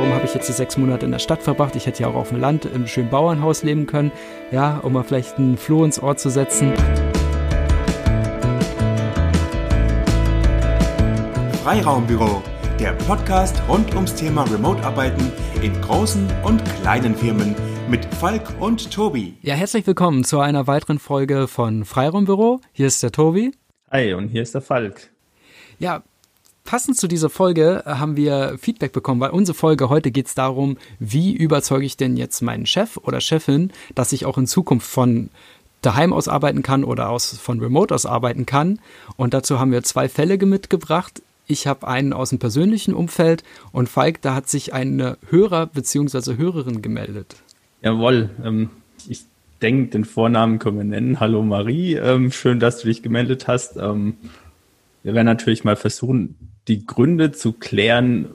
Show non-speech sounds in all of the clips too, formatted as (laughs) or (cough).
Warum habe ich jetzt die sechs Monate in der Stadt verbracht? Ich hätte ja auch auf dem Land im schönen Bauernhaus leben können, ja, um mal vielleicht einen Floh ins Ohr zu setzen. Freiraumbüro, der Podcast rund ums Thema Remote-Arbeiten in großen und kleinen Firmen mit Falk und Tobi. Ja, herzlich willkommen zu einer weiteren Folge von Freiraumbüro. Hier ist der Tobi. Hi, und hier ist der Falk. Ja, passend zu dieser Folge äh, haben wir Feedback bekommen, weil unsere Folge heute geht es darum, wie überzeuge ich denn jetzt meinen Chef oder Chefin, dass ich auch in Zukunft von daheim aus arbeiten kann oder aus, von Remote aus arbeiten kann. Und dazu haben wir zwei Fälle mitgebracht. Ich habe einen aus dem persönlichen Umfeld und Falk, da hat sich ein Hörer bzw. Hörerin gemeldet. Jawohl, ähm, ich denke, den Vornamen können wir nennen. Hallo Marie, ähm, schön, dass du dich gemeldet hast. Ähm, wir werden natürlich mal versuchen, die Gründe zu klären,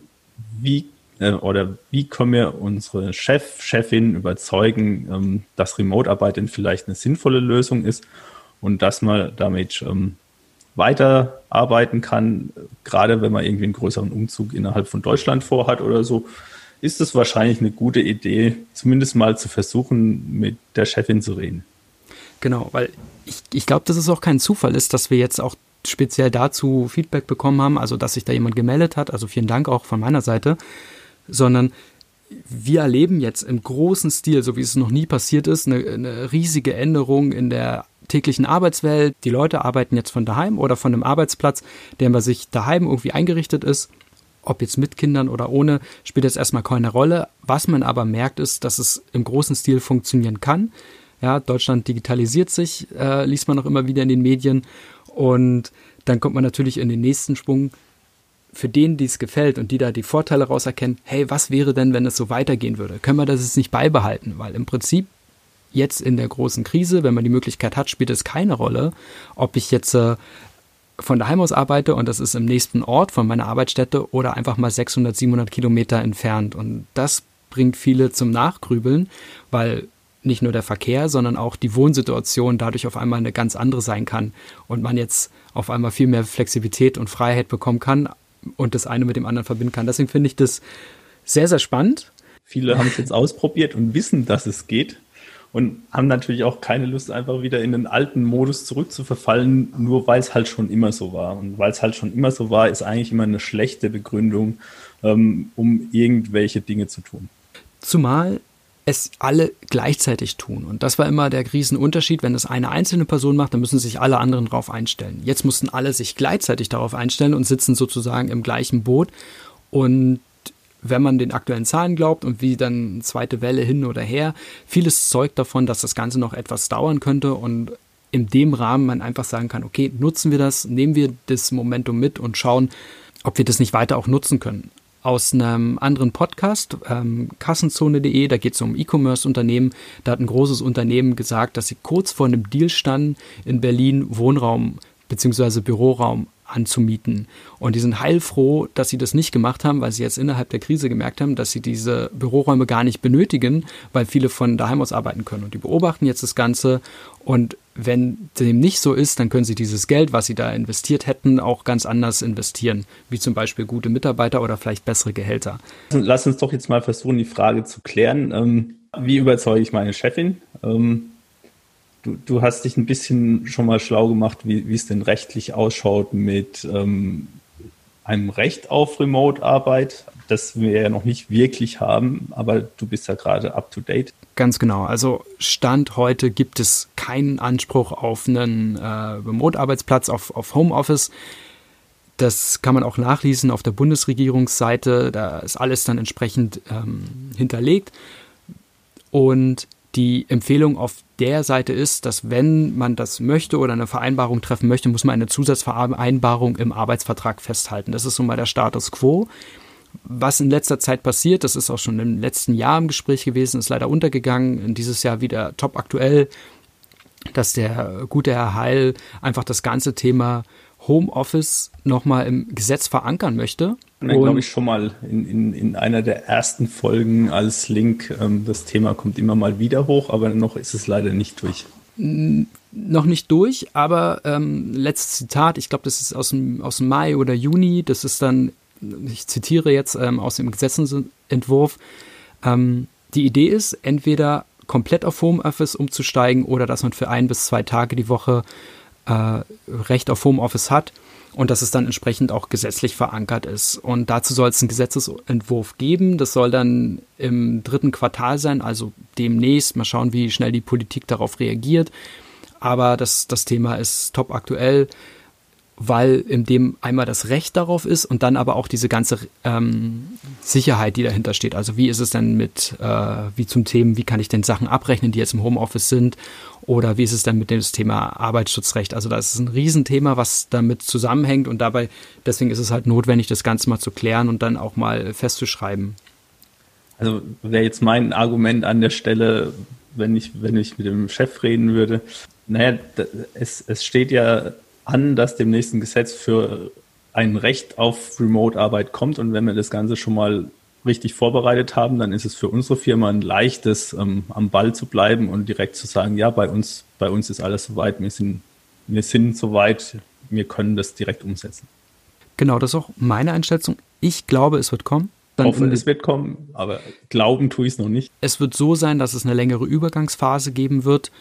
wie äh, oder wie können wir unsere Chef, Chefin überzeugen, ähm, dass Remote-Arbeiten vielleicht eine sinnvolle Lösung ist und dass man damit ähm, weiterarbeiten kann, gerade wenn man irgendwie einen größeren Umzug innerhalb von Deutschland vorhat oder so, ist es wahrscheinlich eine gute Idee, zumindest mal zu versuchen, mit der Chefin zu reden. Genau, weil ich, ich glaube, dass es auch kein Zufall ist, dass wir jetzt auch speziell dazu Feedback bekommen haben, also dass sich da jemand gemeldet hat, also vielen Dank auch von meiner Seite, sondern wir erleben jetzt im großen Stil, so wie es noch nie passiert ist, eine, eine riesige Änderung in der täglichen Arbeitswelt. Die Leute arbeiten jetzt von daheim oder von einem Arbeitsplatz, der bei sich daheim irgendwie eingerichtet ist. Ob jetzt mit Kindern oder ohne, spielt jetzt erstmal keine Rolle. Was man aber merkt, ist, dass es im großen Stil funktionieren kann. Ja, Deutschland digitalisiert sich, äh, liest man auch immer wieder in den Medien. Und dann kommt man natürlich in den nächsten Sprung. Für den, die es gefällt und die da die Vorteile rauserkennen, hey, was wäre denn, wenn es so weitergehen würde? Können wir das jetzt nicht beibehalten? Weil im Prinzip jetzt in der großen Krise, wenn man die Möglichkeit hat, spielt es keine Rolle, ob ich jetzt äh, von daheim aus arbeite und das ist im nächsten Ort von meiner Arbeitsstätte oder einfach mal 600, 700 Kilometer entfernt. Und das bringt viele zum Nachgrübeln, weil nicht nur der Verkehr, sondern auch die Wohnsituation dadurch auf einmal eine ganz andere sein kann und man jetzt auf einmal viel mehr Flexibilität und Freiheit bekommen kann und das eine mit dem anderen verbinden kann. Deswegen finde ich das sehr, sehr spannend. Viele haben es jetzt ausprobiert und wissen, dass es geht und haben natürlich auch keine Lust, einfach wieder in den alten Modus zurückzuverfallen, nur weil es halt schon immer so war. Und weil es halt schon immer so war, ist eigentlich immer eine schlechte Begründung, ähm, um irgendwelche Dinge zu tun. Zumal es alle gleichzeitig tun. Und das war immer der Riesenunterschied. Wenn es eine einzelne Person macht, dann müssen sich alle anderen darauf einstellen. Jetzt mussten alle sich gleichzeitig darauf einstellen und sitzen sozusagen im gleichen Boot. Und wenn man den aktuellen Zahlen glaubt und wie dann zweite Welle hin oder her, vieles zeugt davon, dass das Ganze noch etwas dauern könnte und in dem Rahmen man einfach sagen kann, okay, nutzen wir das, nehmen wir das Momentum mit und schauen, ob wir das nicht weiter auch nutzen können. Aus einem anderen Podcast, ähm, Kassenzone.de, da geht es um E-Commerce-Unternehmen. Da hat ein großes Unternehmen gesagt, dass sie kurz vor einem Deal standen, in Berlin Wohnraum bzw. Büroraum anzumieten. Und die sind heilfroh, dass sie das nicht gemacht haben, weil sie jetzt innerhalb der Krise gemerkt haben, dass sie diese Büroräume gar nicht benötigen, weil viele von daheim aus arbeiten können. Und die beobachten jetzt das Ganze. Und wenn dem nicht so ist, dann können sie dieses Geld, was sie da investiert hätten, auch ganz anders investieren, wie zum Beispiel gute Mitarbeiter oder vielleicht bessere Gehälter. Lass uns doch jetzt mal versuchen, die Frage zu klären. Ähm, wie überzeuge ich meine Chefin? Ähm, Du, du hast dich ein bisschen schon mal schlau gemacht, wie, wie es denn rechtlich ausschaut mit ähm, einem Recht auf Remote-Arbeit, das wir ja noch nicht wirklich haben, aber du bist ja gerade up to date. Ganz genau. Also Stand heute gibt es keinen Anspruch auf einen äh, Remote-Arbeitsplatz, auf, auf Homeoffice. Das kann man auch nachlesen auf der Bundesregierungsseite. Da ist alles dann entsprechend ähm, hinterlegt. Und die Empfehlung auf der Seite ist, dass wenn man das möchte oder eine Vereinbarung treffen möchte, muss man eine Zusatzvereinbarung im Arbeitsvertrag festhalten. Das ist so mal der Status quo. Was in letzter Zeit passiert, das ist auch schon im letzten Jahr im Gespräch gewesen, ist leider untergegangen, dieses Jahr wieder top aktuell, dass der gute Herr Heil einfach das ganze Thema Homeoffice nochmal im Gesetz verankern möchte. Und dann glaube ich schon mal in, in, in einer der ersten Folgen als Link, ähm, das Thema kommt immer mal wieder hoch, aber noch ist es leider nicht durch. Noch nicht durch, aber ähm, letztes Zitat, ich glaube, das ist aus dem, aus dem Mai oder Juni, das ist dann ich zitiere jetzt ähm, aus dem Gesetzentwurf, ähm, die Idee ist, entweder komplett auf Homeoffice umzusteigen oder dass man für ein bis zwei Tage die Woche äh, Recht auf Homeoffice hat und dass es dann entsprechend auch gesetzlich verankert ist. Und dazu soll es einen Gesetzesentwurf geben. Das soll dann im dritten Quartal sein, also demnächst. Mal schauen, wie schnell die Politik darauf reagiert. Aber das, das Thema ist top aktuell weil in dem einmal das Recht darauf ist und dann aber auch diese ganze ähm, Sicherheit, die dahinter steht. Also wie ist es denn mit, äh, wie zum Thema, wie kann ich denn Sachen abrechnen, die jetzt im Homeoffice sind oder wie ist es denn mit dem Thema Arbeitsschutzrecht? Also das ist ein Riesenthema, was damit zusammenhängt und dabei, deswegen ist es halt notwendig, das Ganze mal zu klären und dann auch mal festzuschreiben. Also wäre jetzt mein Argument an der Stelle, wenn ich, wenn ich mit dem Chef reden würde, naja, es, es steht ja an, dass dem nächsten Gesetz für ein Recht auf Remote-Arbeit kommt. Und wenn wir das Ganze schon mal richtig vorbereitet haben, dann ist es für unsere Firma ein leichtes, ähm, am Ball zu bleiben und direkt zu sagen, ja, bei uns, bei uns ist alles soweit, wir sind, wir sind soweit, wir können das direkt umsetzen. Genau, das ist auch meine Einschätzung. Ich glaube, es wird kommen. Dann hoffe, es wird kommen, aber glauben tue ich es noch nicht. Es wird so sein, dass es eine längere Übergangsphase geben wird.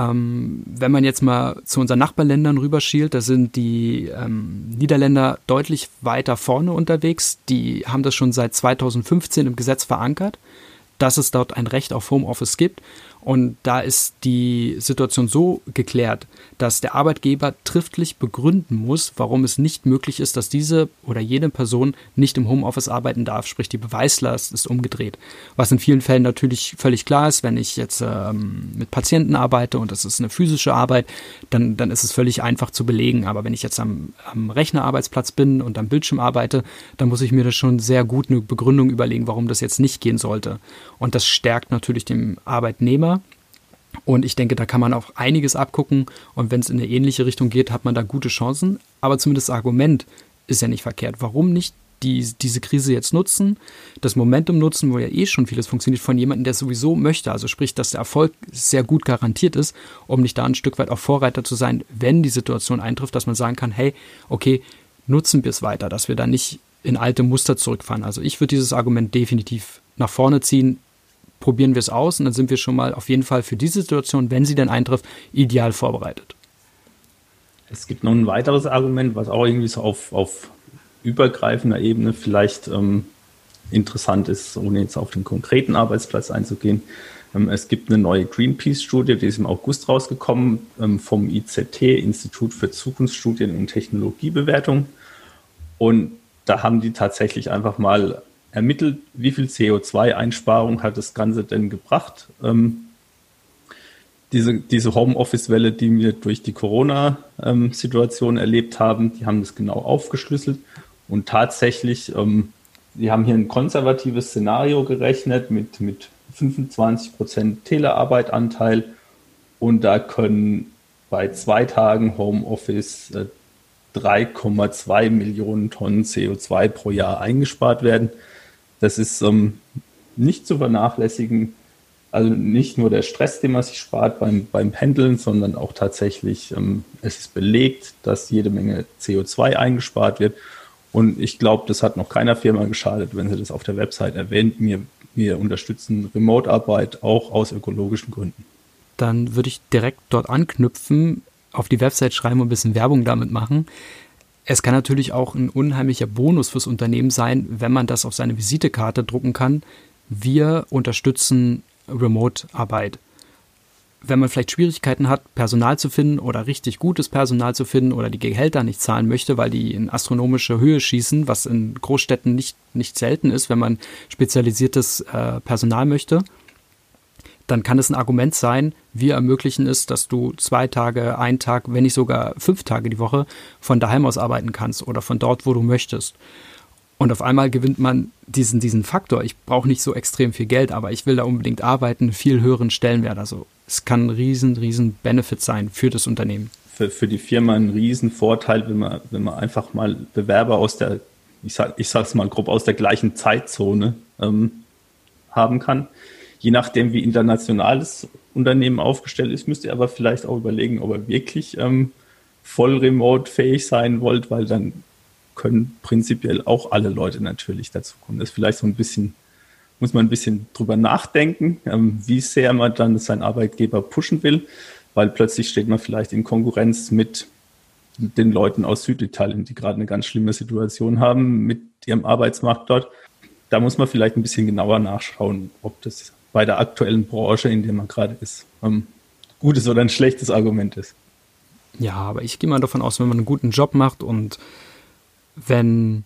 Ähm, wenn man jetzt mal zu unseren Nachbarländern rüberschielt, da sind die ähm, Niederländer deutlich weiter vorne unterwegs. Die haben das schon seit 2015 im Gesetz verankert, dass es dort ein Recht auf Homeoffice gibt. Und da ist die Situation so geklärt, dass der Arbeitgeber triftlich begründen muss, warum es nicht möglich ist, dass diese oder jene Person nicht im Homeoffice arbeiten darf. Sprich, die Beweislast ist umgedreht. Was in vielen Fällen natürlich völlig klar ist, wenn ich jetzt ähm, mit Patienten arbeite und das ist eine physische Arbeit, dann, dann ist es völlig einfach zu belegen. Aber wenn ich jetzt am, am Rechnerarbeitsplatz bin und am Bildschirm arbeite, dann muss ich mir das schon sehr gut eine Begründung überlegen, warum das jetzt nicht gehen sollte. Und das stärkt natürlich dem Arbeitnehmer und ich denke, da kann man auch einiges abgucken. Und wenn es in eine ähnliche Richtung geht, hat man da gute Chancen. Aber zumindest das Argument ist ja nicht verkehrt. Warum nicht die, diese Krise jetzt nutzen, das Momentum nutzen, wo ja eh schon vieles funktioniert, von jemandem, der es sowieso möchte. Also sprich, dass der Erfolg sehr gut garantiert ist, um nicht da ein Stück weit auch Vorreiter zu sein, wenn die Situation eintrifft, dass man sagen kann, hey, okay, nutzen wir es weiter, dass wir da nicht in alte Muster zurückfahren. Also ich würde dieses Argument definitiv nach vorne ziehen probieren wir es aus und dann sind wir schon mal auf jeden Fall für diese Situation, wenn sie denn eintrifft, ideal vorbereitet. Es gibt noch ein weiteres Argument, was auch irgendwie so auf, auf übergreifender Ebene vielleicht ähm, interessant ist, ohne jetzt auf den konkreten Arbeitsplatz einzugehen. Ähm, es gibt eine neue Greenpeace-Studie, die ist im August rausgekommen ähm, vom IZT, Institut für Zukunftsstudien und Technologiebewertung. Und da haben die tatsächlich einfach mal ermittelt, wie viel CO2-Einsparung hat das Ganze denn gebracht. Ähm, diese, diese Homeoffice-Welle, die wir durch die Corona-Situation erlebt haben, die haben das genau aufgeschlüsselt und tatsächlich, ähm, die haben hier ein konservatives Szenario gerechnet mit, mit 25 Prozent Telearbeitanteil und da können bei zwei Tagen Homeoffice äh, 3,2 Millionen Tonnen CO2 pro Jahr eingespart werden. Das ist ähm, nicht zu vernachlässigen. Also nicht nur der Stress, den man sich spart beim, beim Pendeln, sondern auch tatsächlich, ähm, es ist belegt, dass jede Menge CO2 eingespart wird. Und ich glaube, das hat noch keiner Firma geschadet, wenn sie das auf der Website erwähnt. Wir, wir unterstützen Remote-Arbeit auch aus ökologischen Gründen. Dann würde ich direkt dort anknüpfen, auf die Website schreiben und ein bisschen Werbung damit machen. Es kann natürlich auch ein unheimlicher Bonus fürs Unternehmen sein, wenn man das auf seine Visitekarte drucken kann. Wir unterstützen Remote-Arbeit. Wenn man vielleicht Schwierigkeiten hat, Personal zu finden oder richtig gutes Personal zu finden oder die Gehälter nicht zahlen möchte, weil die in astronomische Höhe schießen, was in Großstädten nicht, nicht selten ist, wenn man spezialisiertes äh, Personal möchte, dann kann es ein Argument sein, wir ermöglichen es, dass du zwei Tage, einen Tag, wenn nicht sogar fünf Tage die Woche von daheim aus arbeiten kannst oder von dort, wo du möchtest. Und auf einmal gewinnt man diesen, diesen Faktor. Ich brauche nicht so extrem viel Geld, aber ich will da unbedingt arbeiten, viel höheren Stellenwert. Also es kann ein riesen, riesen Benefit sein für das Unternehmen. Für, für die Firma ein riesen Vorteil, wenn man, wenn man einfach mal Bewerber aus der, ich sag, ich sag's mal grob, aus der gleichen Zeitzone ähm, haben kann je nachdem, wie international das Unternehmen aufgestellt ist, müsst ihr aber vielleicht auch überlegen, ob ihr wirklich ähm, voll remote fähig sein wollt, weil dann können prinzipiell auch alle Leute natürlich dazu kommen. Das ist vielleicht so ein bisschen, muss man ein bisschen drüber nachdenken, ähm, wie sehr man dann seinen Arbeitgeber pushen will, weil plötzlich steht man vielleicht in Konkurrenz mit den Leuten aus Süditalien, die gerade eine ganz schlimme Situation haben mit ihrem Arbeitsmarkt dort. Da muss man vielleicht ein bisschen genauer nachschauen, ob das bei der aktuellen Branche, in der man gerade ist, ein gutes oder ein schlechtes Argument ist. Ja, aber ich gehe mal davon aus, wenn man einen guten Job macht und wenn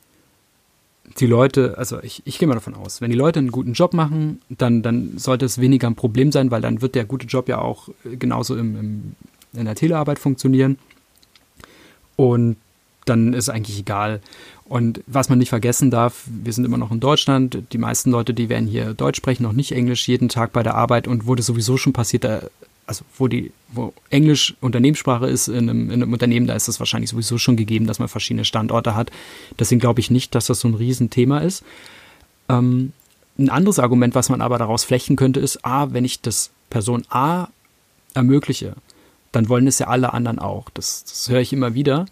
die Leute, also ich, ich gehe mal davon aus, wenn die Leute einen guten Job machen, dann, dann sollte es weniger ein Problem sein, weil dann wird der gute Job ja auch genauso im, im, in der Telearbeit funktionieren. Und dann ist eigentlich egal. Und was man nicht vergessen darf, wir sind immer noch in Deutschland. Die meisten Leute, die werden hier Deutsch sprechen, noch nicht Englisch, jeden Tag bei der Arbeit. Und wurde sowieso schon passiert, also wo die, wo Englisch Unternehmenssprache ist in einem, in einem Unternehmen, da ist es wahrscheinlich sowieso schon gegeben, dass man verschiedene Standorte hat. Deswegen glaube ich nicht, dass das so ein Riesenthema ist. Ähm, ein anderes Argument, was man aber daraus flechten könnte, ist, A, wenn ich das Person A ermögliche, dann wollen es ja alle anderen auch. Das, das höre ich immer wieder.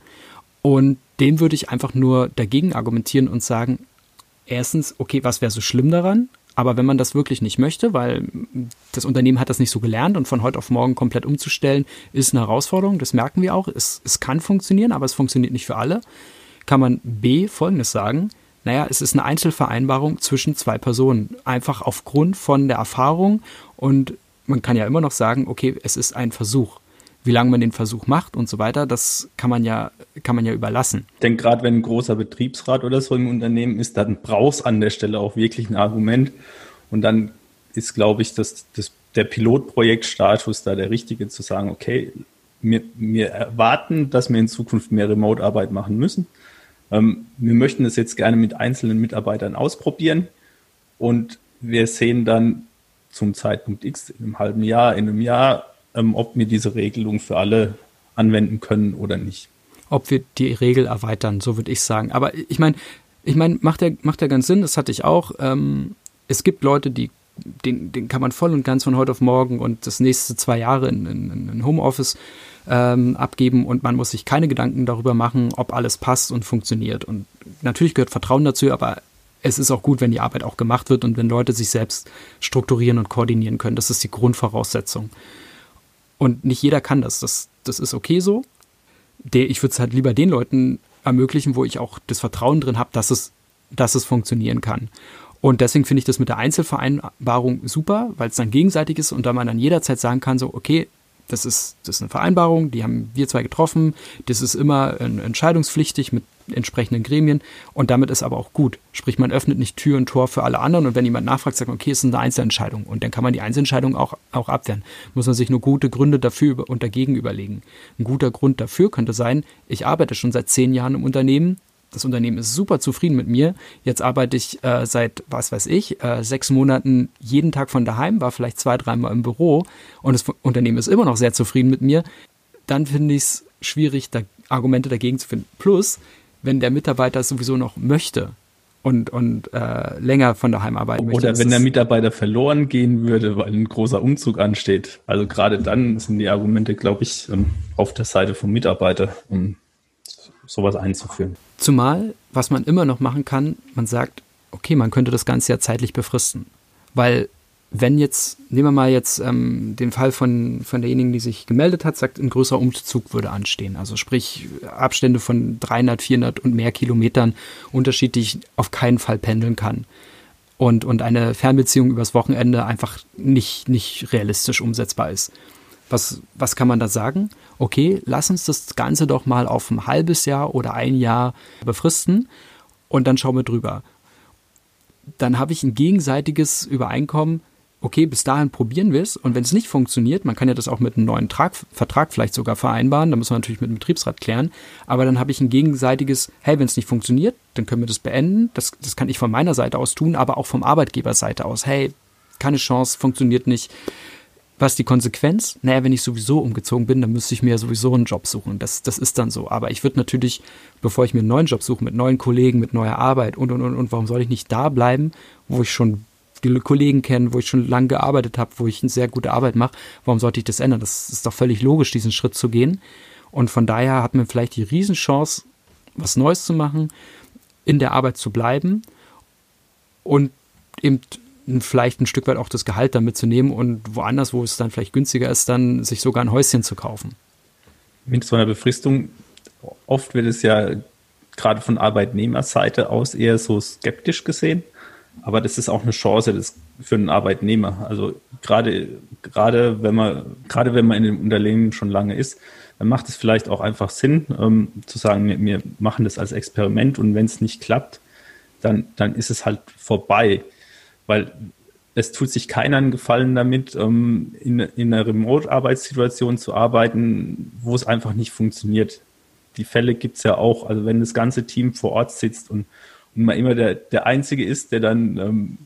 Und dem würde ich einfach nur dagegen argumentieren und sagen, erstens, okay, was wäre so schlimm daran? Aber wenn man das wirklich nicht möchte, weil das Unternehmen hat das nicht so gelernt und von heute auf morgen komplett umzustellen, ist eine Herausforderung, das merken wir auch. Es, es kann funktionieren, aber es funktioniert nicht für alle. Kann man B folgendes sagen, naja, es ist eine Einzelvereinbarung zwischen zwei Personen, einfach aufgrund von der Erfahrung und man kann ja immer noch sagen, okay, es ist ein Versuch wie lange man den Versuch macht und so weiter, das kann man ja, kann man ja überlassen. Ich denke, gerade wenn ein großer Betriebsrat oder so im Unternehmen ist, dann brauchst an der Stelle auch wirklich ein Argument. Und dann ist, glaube ich, dass das, der Pilotprojektstatus da der richtige zu sagen, okay, wir, wir erwarten, dass wir in Zukunft mehr Remote-Arbeit machen müssen. Ähm, wir möchten das jetzt gerne mit einzelnen Mitarbeitern ausprobieren und wir sehen dann zum Zeitpunkt X in einem halben Jahr, in einem Jahr, ähm, ob wir diese Regelung für alle anwenden können oder nicht. Ob wir die Regel erweitern, so würde ich sagen. Aber ich meine, ich meine, macht ja, macht ja ganz Sinn, das hatte ich auch. Ähm, es gibt Leute, die den, den kann man voll und ganz von heute auf morgen und das nächste zwei Jahre in, in, in Homeoffice ähm, abgeben und man muss sich keine Gedanken darüber machen, ob alles passt und funktioniert. Und natürlich gehört Vertrauen dazu, aber es ist auch gut, wenn die Arbeit auch gemacht wird und wenn Leute sich selbst strukturieren und koordinieren können. Das ist die Grundvoraussetzung. Und nicht jeder kann das. Das, das ist okay so. Der, ich würde es halt lieber den Leuten ermöglichen, wo ich auch das Vertrauen drin habe, dass es, dass es funktionieren kann. Und deswegen finde ich das mit der Einzelvereinbarung super, weil es dann gegenseitig ist und da man dann jederzeit sagen kann, so, okay, das ist, das ist eine Vereinbarung, die haben wir zwei getroffen, das ist immer entscheidungspflichtig mit entsprechenden Gremien und damit ist aber auch gut. Sprich, man öffnet nicht Tür und Tor für alle anderen und wenn jemand nachfragt, sagt man, okay, es ist eine Einzelentscheidung und dann kann man die Einzelentscheidung auch, auch abwehren. Muss man sich nur gute Gründe dafür und dagegen überlegen. Ein guter Grund dafür könnte sein, ich arbeite schon seit zehn Jahren im Unternehmen, das Unternehmen ist super zufrieden mit mir. Jetzt arbeite ich äh, seit, was weiß ich, äh, sechs Monaten jeden Tag von daheim, war vielleicht zwei, dreimal im Büro und das Unternehmen ist immer noch sehr zufrieden mit mir. Dann finde ich es schwierig, da Argumente dagegen zu finden. Plus, wenn der Mitarbeiter es sowieso noch möchte und, und äh, länger von daheim arbeiten möchte. Oder wenn der Mitarbeiter verloren gehen würde, weil ein großer Umzug ansteht. Also gerade dann sind die Argumente, glaube ich, ähm, auf der Seite vom Mitarbeiter, um sowas einzuführen. Zumal, was man immer noch machen kann, man sagt, okay, man könnte das Ganze ja zeitlich befristen. Weil wenn jetzt, nehmen wir mal jetzt ähm, den Fall von, von derjenigen, die sich gemeldet hat, sagt, ein größerer Umzug würde anstehen. Also sprich Abstände von 300, 400 und mehr Kilometern Unterschied, die ich auf keinen Fall pendeln kann. Und, und eine Fernbeziehung übers Wochenende einfach nicht, nicht realistisch umsetzbar ist. Was, was kann man da sagen? Okay, lass uns das Ganze doch mal auf ein halbes Jahr oder ein Jahr befristen und dann schauen wir drüber. Dann habe ich ein gegenseitiges Übereinkommen, okay, bis dahin probieren wir es und wenn es nicht funktioniert, man kann ja das auch mit einem neuen Trag, Vertrag vielleicht sogar vereinbaren, da muss man natürlich mit dem Betriebsrat klären, aber dann habe ich ein gegenseitiges, hey, wenn es nicht funktioniert, dann können wir das beenden, das, das kann ich von meiner Seite aus tun, aber auch vom Arbeitgeberseite aus, hey, keine Chance, funktioniert nicht. Was die Konsequenz? Naja, wenn ich sowieso umgezogen bin, dann müsste ich mir ja sowieso einen Job suchen. Das, das ist dann so. Aber ich würde natürlich, bevor ich mir einen neuen Job suche, mit neuen Kollegen, mit neuer Arbeit und, und, und, und, warum soll ich nicht da bleiben, wo ich schon Kollegen kenne, wo ich schon lange gearbeitet habe, wo ich eine sehr gute Arbeit mache, warum sollte ich das ändern? Das ist doch völlig logisch, diesen Schritt zu gehen. Und von daher hat man vielleicht die Riesenchance, was Neues zu machen, in der Arbeit zu bleiben und eben vielleicht ein Stück weit auch das Gehalt damit zu nehmen und woanders, wo es dann vielleicht günstiger ist, dann sich sogar ein Häuschen zu kaufen. Mit so einer Befristung, oft wird es ja gerade von Arbeitnehmerseite aus eher so skeptisch gesehen. Aber das ist auch eine Chance das für einen Arbeitnehmer. Also gerade, gerade wenn man, gerade wenn man in dem Unternehmen schon lange ist, dann macht es vielleicht auch einfach Sinn, ähm, zu sagen, wir, wir, machen das als Experiment und wenn es nicht klappt, dann, dann ist es halt vorbei. Weil es tut sich keiner einen Gefallen damit, ähm, in, in einer Remote-Arbeitssituation zu arbeiten, wo es einfach nicht funktioniert. Die Fälle gibt es ja auch. Also wenn das ganze Team vor Ort sitzt und, immer der, der Einzige ist, der dann ähm,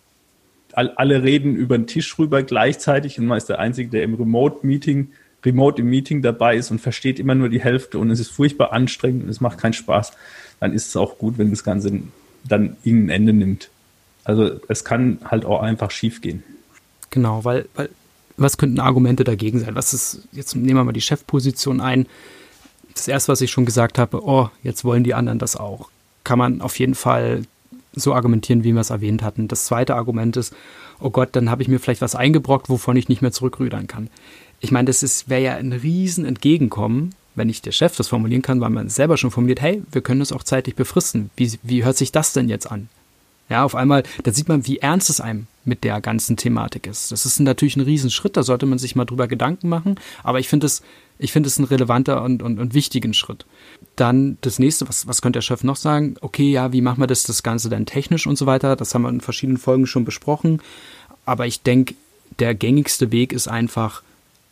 all, alle reden über den Tisch rüber gleichzeitig und man ist der Einzige, der im Remote-Meeting, Remote im Meeting dabei ist und versteht immer nur die Hälfte und es ist furchtbar anstrengend und es macht keinen Spaß, dann ist es auch gut, wenn das Ganze dann irgendein Ende nimmt. Also es kann halt auch einfach schief gehen. Genau, weil, weil was könnten Argumente dagegen sein? Was ist, jetzt nehmen wir mal die Chefposition ein. Das erste, was ich schon gesagt habe, oh, jetzt wollen die anderen das auch. Kann man auf jeden Fall so argumentieren, wie wir es erwähnt hatten. Das zweite Argument ist, oh Gott, dann habe ich mir vielleicht was eingebrockt, wovon ich nicht mehr zurückrudern kann. Ich meine, das wäre ja ein riesen Entgegenkommen, wenn nicht der Chef das formulieren kann, weil man selber schon formuliert, hey, wir können das auch zeitlich befristen. Wie, wie hört sich das denn jetzt an? Ja, auf einmal, da sieht man, wie ernst es einem mit der ganzen Thematik ist. Das ist natürlich ein Riesenschritt, da sollte man sich mal drüber Gedanken machen, aber ich finde es, ich finde es ein relevanter und, und, und wichtigen Schritt. Dann das nächste, was, was könnte der Chef noch sagen? Okay, ja, wie machen wir das, das Ganze dann technisch und so weiter? Das haben wir in verschiedenen Folgen schon besprochen. Aber ich denke, der gängigste Weg ist einfach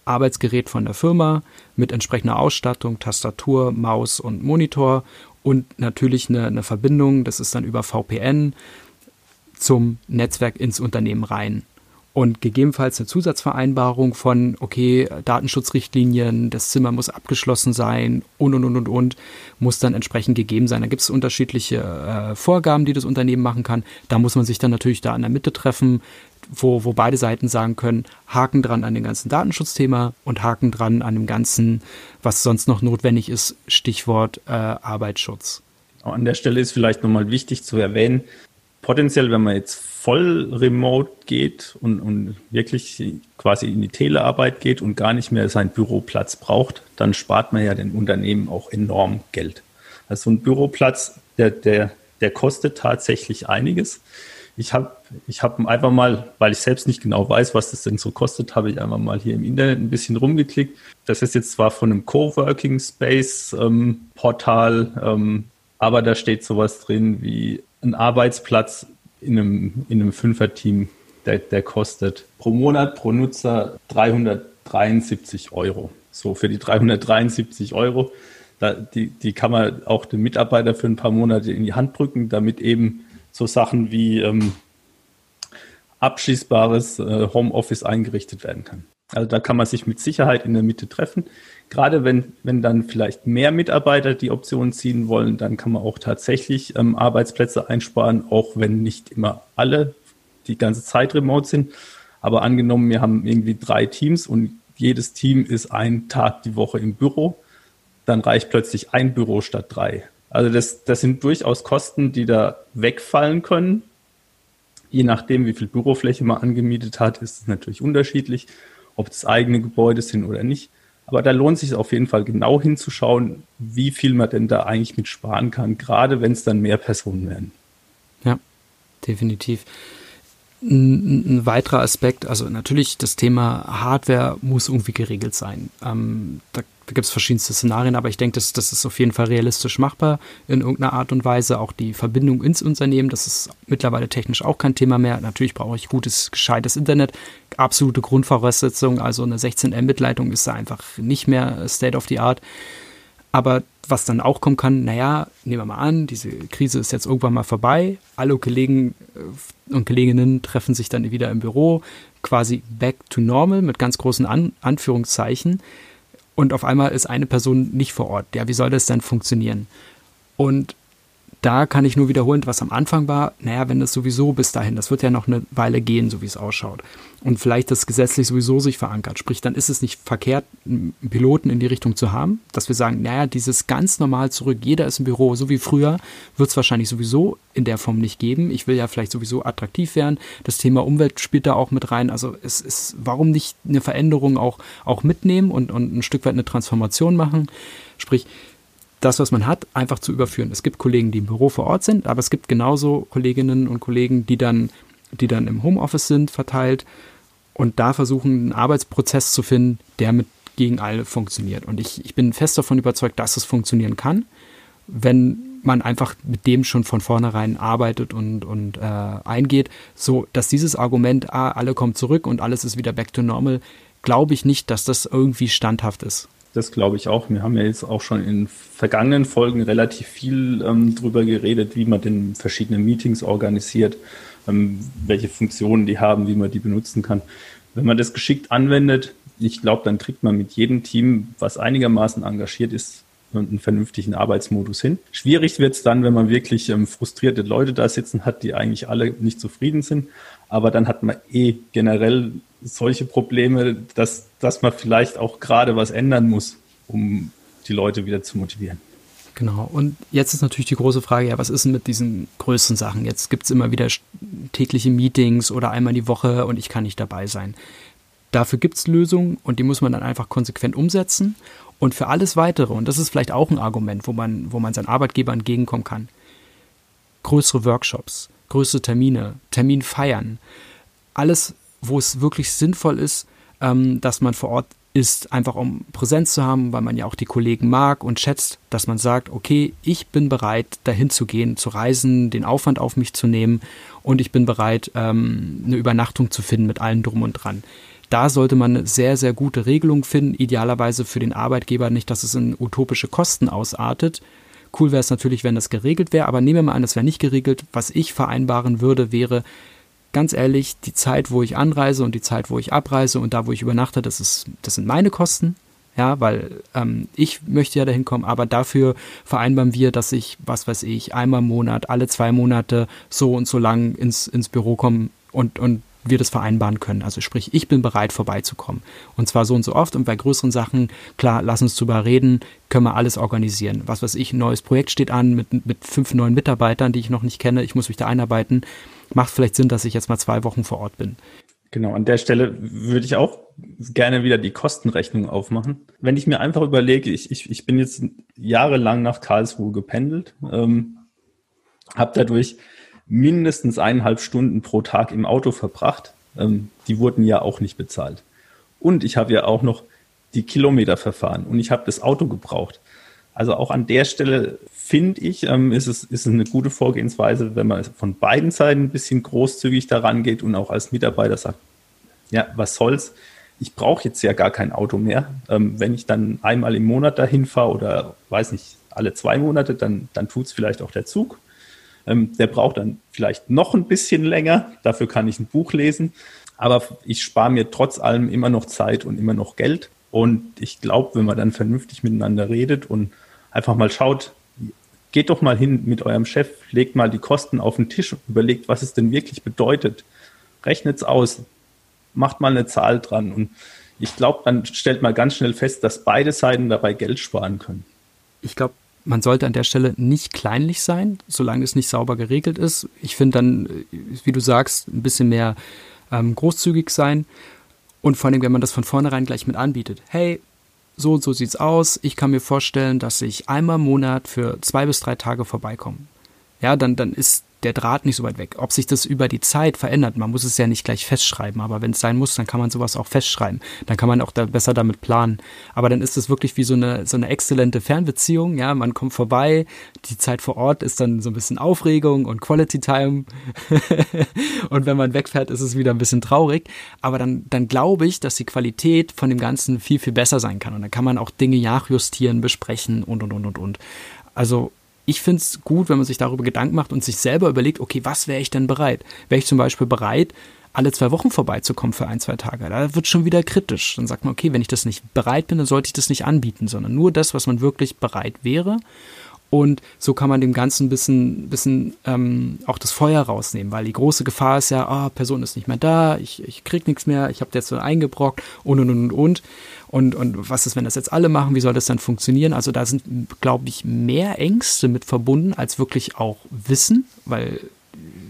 Arbeitsgerät von der Firma mit entsprechender Ausstattung, Tastatur, Maus und Monitor und natürlich eine, eine Verbindung, das ist dann über VPN zum Netzwerk ins Unternehmen rein. Und gegebenenfalls eine Zusatzvereinbarung von, okay, Datenschutzrichtlinien, das Zimmer muss abgeschlossen sein und, und, und, und, und, muss dann entsprechend gegeben sein. Da gibt es unterschiedliche äh, Vorgaben, die das Unternehmen machen kann. Da muss man sich dann natürlich da in der Mitte treffen, wo, wo beide Seiten sagen können, Haken dran an dem ganzen Datenschutzthema und Haken dran an dem ganzen, was sonst noch notwendig ist, Stichwort äh, Arbeitsschutz. An der Stelle ist vielleicht nochmal wichtig zu erwähnen, potenziell, wenn man jetzt voll remote geht und, und wirklich quasi in die Telearbeit geht und gar nicht mehr seinen Büroplatz braucht, dann spart man ja den Unternehmen auch enorm Geld. Also ein Büroplatz, der, der, der kostet tatsächlich einiges. Ich habe ich hab einfach mal, weil ich selbst nicht genau weiß, was das denn so kostet, habe ich einfach mal hier im Internet ein bisschen rumgeklickt. Das ist jetzt zwar von einem Coworking Space ähm, Portal, ähm, aber da steht sowas drin wie ein Arbeitsplatz in einem, in einem Fünfer-Team, der, der kostet pro Monat, pro Nutzer 373 Euro. So, für die 373 Euro, da, die, die kann man auch dem Mitarbeiter für ein paar Monate in die Hand drücken, damit eben so Sachen wie ähm, abschließbares äh, Homeoffice eingerichtet werden kann. Also da kann man sich mit Sicherheit in der Mitte treffen. Gerade wenn, wenn dann vielleicht mehr Mitarbeiter die Option ziehen wollen, dann kann man auch tatsächlich ähm, Arbeitsplätze einsparen, auch wenn nicht immer alle die ganze Zeit remote sind. Aber angenommen, wir haben irgendwie drei Teams und jedes Team ist einen Tag die Woche im Büro, dann reicht plötzlich ein Büro statt drei. Also das, das sind durchaus Kosten, die da wegfallen können. Je nachdem, wie viel Bürofläche man angemietet hat, ist es natürlich unterschiedlich, ob es eigene Gebäude sind oder nicht. Aber da lohnt sich auf jeden Fall genau hinzuschauen, wie viel man denn da eigentlich mit sparen kann, gerade wenn es dann mehr Personen werden. Ja, definitiv. Ein, ein, weiterer Aspekt, also natürlich das Thema Hardware muss irgendwie geregelt sein. Ähm, da da gibt es verschiedenste Szenarien, aber ich denke, das, das ist auf jeden Fall realistisch machbar in irgendeiner Art und Weise. Auch die Verbindung ins Unternehmen, das ist mittlerweile technisch auch kein Thema mehr. Natürlich brauche ich gutes, gescheites Internet. Absolute Grundvoraussetzung, also eine 16 Mbit-Leitung ist da einfach nicht mehr State of the Art. Aber was dann auch kommen kann, naja, nehmen wir mal an, diese Krise ist jetzt irgendwann mal vorbei. Alle Kollegen äh, und Kolleginnen treffen sich dann wieder im Büro, quasi back to normal mit ganz großen an Anführungszeichen und auf einmal ist eine Person nicht vor Ort. Ja, wie soll das denn funktionieren? Und da kann ich nur wiederholen, was am Anfang war. Naja, wenn das sowieso bis dahin, das wird ja noch eine Weile gehen, so wie es ausschaut. Und vielleicht das gesetzlich sowieso sich verankert. Sprich, dann ist es nicht verkehrt, einen Piloten in die Richtung zu haben, dass wir sagen, naja, dieses ganz normal zurück, jeder ist im Büro, so wie früher, wird es wahrscheinlich sowieso in der Form nicht geben. Ich will ja vielleicht sowieso attraktiv werden. Das Thema Umwelt spielt da auch mit rein. Also es ist, warum nicht eine Veränderung auch, auch mitnehmen und, und ein Stück weit eine Transformation machen? Sprich, das, was man hat, einfach zu überführen. Es gibt Kollegen, die im Büro vor Ort sind, aber es gibt genauso Kolleginnen und Kollegen, die dann, die dann im Homeoffice sind, verteilt und da versuchen, einen Arbeitsprozess zu finden, der mit gegen alle funktioniert. Und ich, ich bin fest davon überzeugt, dass es funktionieren kann, wenn man einfach mit dem schon von vornherein arbeitet und, und äh, eingeht, so dass dieses Argument, ah, alle kommen zurück und alles ist wieder back to normal, glaube ich nicht, dass das irgendwie standhaft ist. Das glaube ich auch. Wir haben ja jetzt auch schon in vergangenen Folgen relativ viel ähm, drüber geredet, wie man denn verschiedene Meetings organisiert, ähm, welche Funktionen die haben, wie man die benutzen kann. Wenn man das geschickt anwendet, ich glaube, dann kriegt man mit jedem Team, was einigermaßen engagiert ist, einen vernünftigen Arbeitsmodus hin. Schwierig wird es dann, wenn man wirklich ähm, frustrierte Leute da sitzen hat, die eigentlich alle nicht zufrieden sind. Aber dann hat man eh generell solche Probleme, dass, dass man vielleicht auch gerade was ändern muss, um die Leute wieder zu motivieren. Genau. Und jetzt ist natürlich die große Frage, ja, was ist denn mit diesen größten Sachen? Jetzt gibt es immer wieder tägliche Meetings oder einmal die Woche und ich kann nicht dabei sein. Dafür gibt es Lösungen und die muss man dann einfach konsequent umsetzen. Und für alles weitere, und das ist vielleicht auch ein Argument, wo man, wo man seinen Arbeitgeber entgegenkommen kann, größere Workshops, größere Termine, Termin feiern, alles wo es wirklich sinnvoll ist, ähm, dass man vor Ort ist, einfach um Präsenz zu haben, weil man ja auch die Kollegen mag und schätzt, dass man sagt, okay, ich bin bereit, dahin zu gehen, zu reisen, den Aufwand auf mich zu nehmen und ich bin bereit, ähm, eine Übernachtung zu finden mit allem drum und dran. Da sollte man eine sehr, sehr gute Regelung finden, idealerweise für den Arbeitgeber nicht, dass es in utopische Kosten ausartet. Cool wäre es natürlich, wenn das geregelt wäre, aber nehmen wir mal an, das wäre nicht geregelt. Was ich vereinbaren würde, wäre, ganz ehrlich, die Zeit, wo ich anreise und die Zeit, wo ich abreise und da, wo ich übernachte, das, ist, das sind meine Kosten. Ja, weil ähm, ich möchte ja dahin kommen, aber dafür vereinbaren wir, dass ich, was weiß ich, einmal im Monat, alle zwei Monate so und so lang ins, ins Büro komme und, und wir das vereinbaren können. Also sprich, ich bin bereit vorbeizukommen. Und zwar so und so oft und bei größeren Sachen, klar, lass uns drüber reden, können wir alles organisieren. Was weiß ich, ein neues Projekt steht an mit, mit fünf neuen Mitarbeitern, die ich noch nicht kenne, ich muss mich da einarbeiten macht vielleicht Sinn, dass ich jetzt mal zwei Wochen vor Ort bin. Genau, an der Stelle würde ich auch gerne wieder die Kostenrechnung aufmachen. Wenn ich mir einfach überlege, ich, ich, ich bin jetzt jahrelang nach Karlsruhe gependelt, ähm, habe dadurch mindestens eineinhalb Stunden pro Tag im Auto verbracht. Ähm, die wurden ja auch nicht bezahlt. Und ich habe ja auch noch die Kilometer verfahren und ich habe das Auto gebraucht. Also auch an der Stelle finde ich, ähm, ist, es, ist es eine gute Vorgehensweise, wenn man von beiden Seiten ein bisschen großzügig daran geht und auch als Mitarbeiter sagt, ja, was soll's? Ich brauche jetzt ja gar kein Auto mehr. Ähm, wenn ich dann einmal im Monat dahin fahre oder weiß nicht, alle zwei Monate, dann, dann tut es vielleicht auch der Zug. Ähm, der braucht dann vielleicht noch ein bisschen länger. Dafür kann ich ein Buch lesen. Aber ich spare mir trotz allem immer noch Zeit und immer noch Geld. Und ich glaube, wenn man dann vernünftig miteinander redet und einfach mal schaut, geht doch mal hin mit eurem Chef, legt mal die Kosten auf den Tisch überlegt, was es denn wirklich bedeutet. Rechnet es aus, macht mal eine Zahl dran und ich glaube, dann stellt man ganz schnell fest, dass beide Seiten dabei Geld sparen können. Ich glaube, man sollte an der Stelle nicht kleinlich sein, solange es nicht sauber geregelt ist. Ich finde dann, wie du sagst, ein bisschen mehr ähm, großzügig sein. Und vor allem, wenn man das von vornherein gleich mit anbietet. Hey, so und so sieht's aus. Ich kann mir vorstellen, dass ich einmal im Monat für zwei bis drei Tage vorbeikomme. Ja, dann, dann ist der Draht nicht so weit weg. Ob sich das über die Zeit verändert, man muss es ja nicht gleich festschreiben, aber wenn es sein muss, dann kann man sowas auch festschreiben. Dann kann man auch da besser damit planen. Aber dann ist es wirklich wie so eine, so eine exzellente Fernbeziehung. Ja, man kommt vorbei, die Zeit vor Ort ist dann so ein bisschen Aufregung und Quality Time. (laughs) und wenn man wegfährt, ist es wieder ein bisschen traurig. Aber dann, dann glaube ich, dass die Qualität von dem Ganzen viel, viel besser sein kann. Und dann kann man auch Dinge nachjustieren, besprechen und, und, und, und, und. Also ich finde es gut, wenn man sich darüber Gedanken macht und sich selber überlegt, okay, was wäre ich denn bereit? Wäre ich zum Beispiel bereit, alle zwei Wochen vorbeizukommen für ein, zwei Tage? Da wird schon wieder kritisch. Dann sagt man, okay, wenn ich das nicht bereit bin, dann sollte ich das nicht anbieten, sondern nur das, was man wirklich bereit wäre. Und so kann man dem Ganzen ein bisschen, bisschen ähm, auch das Feuer rausnehmen, weil die große Gefahr ist ja, oh, Person ist nicht mehr da, ich, ich krieg nichts mehr, ich habe jetzt so eingebrockt und und und und. Und, und was ist, wenn das jetzt alle machen? Wie soll das dann funktionieren? Also da sind, glaube ich, mehr Ängste mit verbunden als wirklich auch Wissen, weil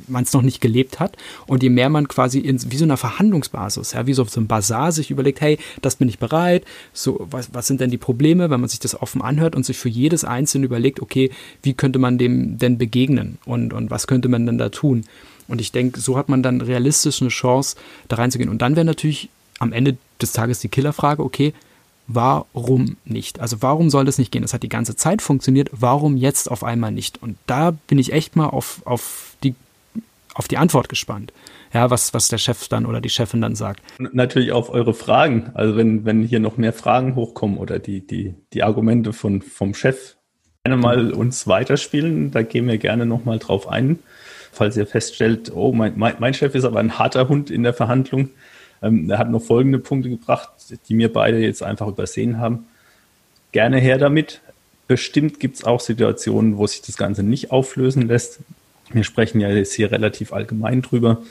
man es noch nicht gelebt hat. Und je mehr man quasi in, wie so einer Verhandlungsbasis, ja, wie so auf so einem Bazar sich überlegt, hey, das bin ich bereit, so, was, was sind denn die Probleme, wenn man sich das offen anhört und sich für jedes Einzelne überlegt, okay, wie könnte man dem denn begegnen und, und was könnte man denn da tun? Und ich denke, so hat man dann realistisch eine Chance, da reinzugehen. Und dann wäre natürlich am Ende des Tages die Killerfrage, okay, warum nicht? Also warum soll das nicht gehen? Das hat die ganze Zeit funktioniert, warum jetzt auf einmal nicht? Und da bin ich echt mal auf, auf die auf die Antwort gespannt. Ja, was, was der Chef dann oder die Chefin dann sagt. Natürlich auf eure Fragen. Also wenn, wenn hier noch mehr Fragen hochkommen oder die, die, die Argumente von, vom Chef gerne mal uns weiterspielen, da gehen wir gerne nochmal drauf ein. Falls ihr feststellt, oh, mein, mein, mein Chef ist aber ein harter Hund in der Verhandlung. Ähm, er hat noch folgende Punkte gebracht, die mir beide jetzt einfach übersehen haben. Gerne her damit. Bestimmt gibt es auch Situationen, wo sich das Ganze nicht auflösen lässt. Wir sprechen ja jetzt hier relativ allgemein drüber.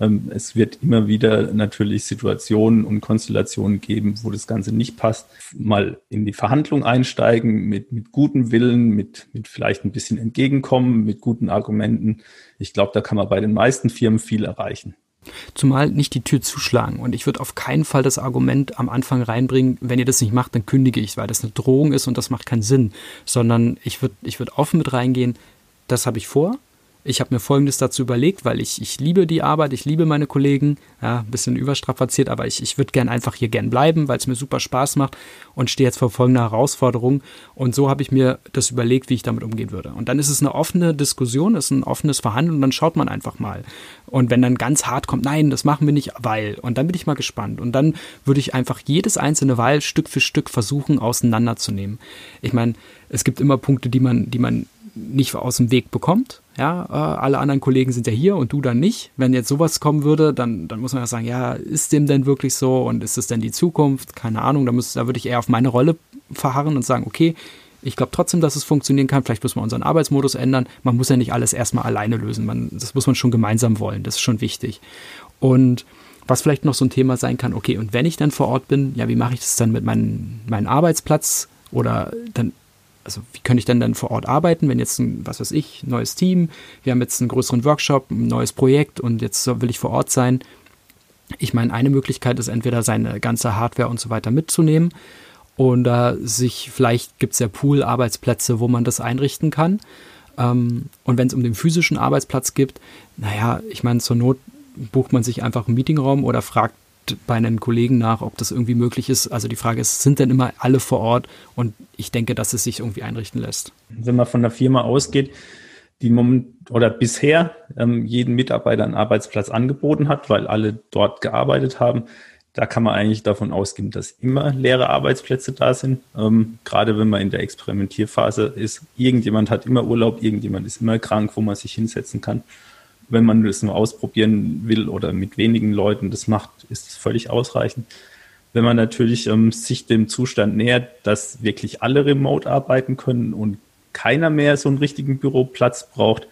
Ähm, es wird immer wieder natürlich Situationen und Konstellationen geben, wo das Ganze nicht passt. Mal in die Verhandlung einsteigen mit, mit gutem Willen, mit, mit vielleicht ein bisschen Entgegenkommen, mit guten Argumenten. Ich glaube, da kann man bei den meisten Firmen viel erreichen. Zumal nicht die Tür zuschlagen. Und ich würde auf keinen Fall das Argument am Anfang reinbringen, wenn ihr das nicht macht, dann kündige ich, weil das eine Drohung ist und das macht keinen Sinn. Sondern ich würde ich würd offen mit reingehen, das habe ich vor, ich habe mir Folgendes dazu überlegt, weil ich, ich liebe die Arbeit, ich liebe meine Kollegen, ja, ein bisschen überstrapaziert, aber ich, ich würde gern einfach hier gern bleiben, weil es mir super Spaß macht und stehe jetzt vor folgender Herausforderung. Und so habe ich mir das überlegt, wie ich damit umgehen würde. Und dann ist es eine offene Diskussion, ist ein offenes Verhandeln und dann schaut man einfach mal. Und wenn dann ganz hart kommt, nein, das machen wir nicht, weil, und dann bin ich mal gespannt. Und dann würde ich einfach jedes einzelne Weil Stück für Stück versuchen auseinanderzunehmen. Ich meine, es gibt immer Punkte, die man, die man nicht aus dem Weg bekommt. Ja, äh, alle anderen Kollegen sind ja hier und du dann nicht. Wenn jetzt sowas kommen würde, dann, dann muss man ja sagen, ja, ist dem denn wirklich so und ist es denn die Zukunft? Keine Ahnung, da, da würde ich eher auf meine Rolle verharren und sagen, okay, ich glaube trotzdem, dass es funktionieren kann. Vielleicht müssen wir unseren Arbeitsmodus ändern. Man muss ja nicht alles erstmal alleine lösen. Man, das muss man schon gemeinsam wollen. Das ist schon wichtig. Und was vielleicht noch so ein Thema sein kann, okay, und wenn ich dann vor Ort bin, ja, wie mache ich das dann mit meinem, meinem Arbeitsplatz? Oder dann also wie könnte ich denn dann vor Ort arbeiten, wenn jetzt ein, was weiß ich, neues Team, wir haben jetzt einen größeren Workshop, ein neues Projekt und jetzt will ich vor Ort sein. Ich meine, eine Möglichkeit ist entweder seine ganze Hardware und so weiter mitzunehmen oder sich, vielleicht gibt es ja Pool-Arbeitsplätze, wo man das einrichten kann. Ähm, und wenn es um den physischen Arbeitsplatz geht, naja, ich meine, zur Not bucht man sich einfach einen Meetingraum oder fragt bei einem Kollegen nach, ob das irgendwie möglich ist. Also die Frage ist, sind denn immer alle vor Ort? Und ich denke, dass es sich irgendwie einrichten lässt. Wenn man von der Firma ausgeht, die moment oder bisher ähm, jeden Mitarbeiter einen Arbeitsplatz angeboten hat, weil alle dort gearbeitet haben, da kann man eigentlich davon ausgehen, dass immer leere Arbeitsplätze da sind. Ähm, gerade wenn man in der Experimentierphase ist, irgendjemand hat immer Urlaub, irgendjemand ist immer krank, wo man sich hinsetzen kann wenn man das nur ausprobieren will oder mit wenigen Leuten das macht, ist es völlig ausreichend. Wenn man natürlich ähm, sich dem Zustand nähert, dass wirklich alle remote arbeiten können und keiner mehr so einen richtigen Büroplatz braucht,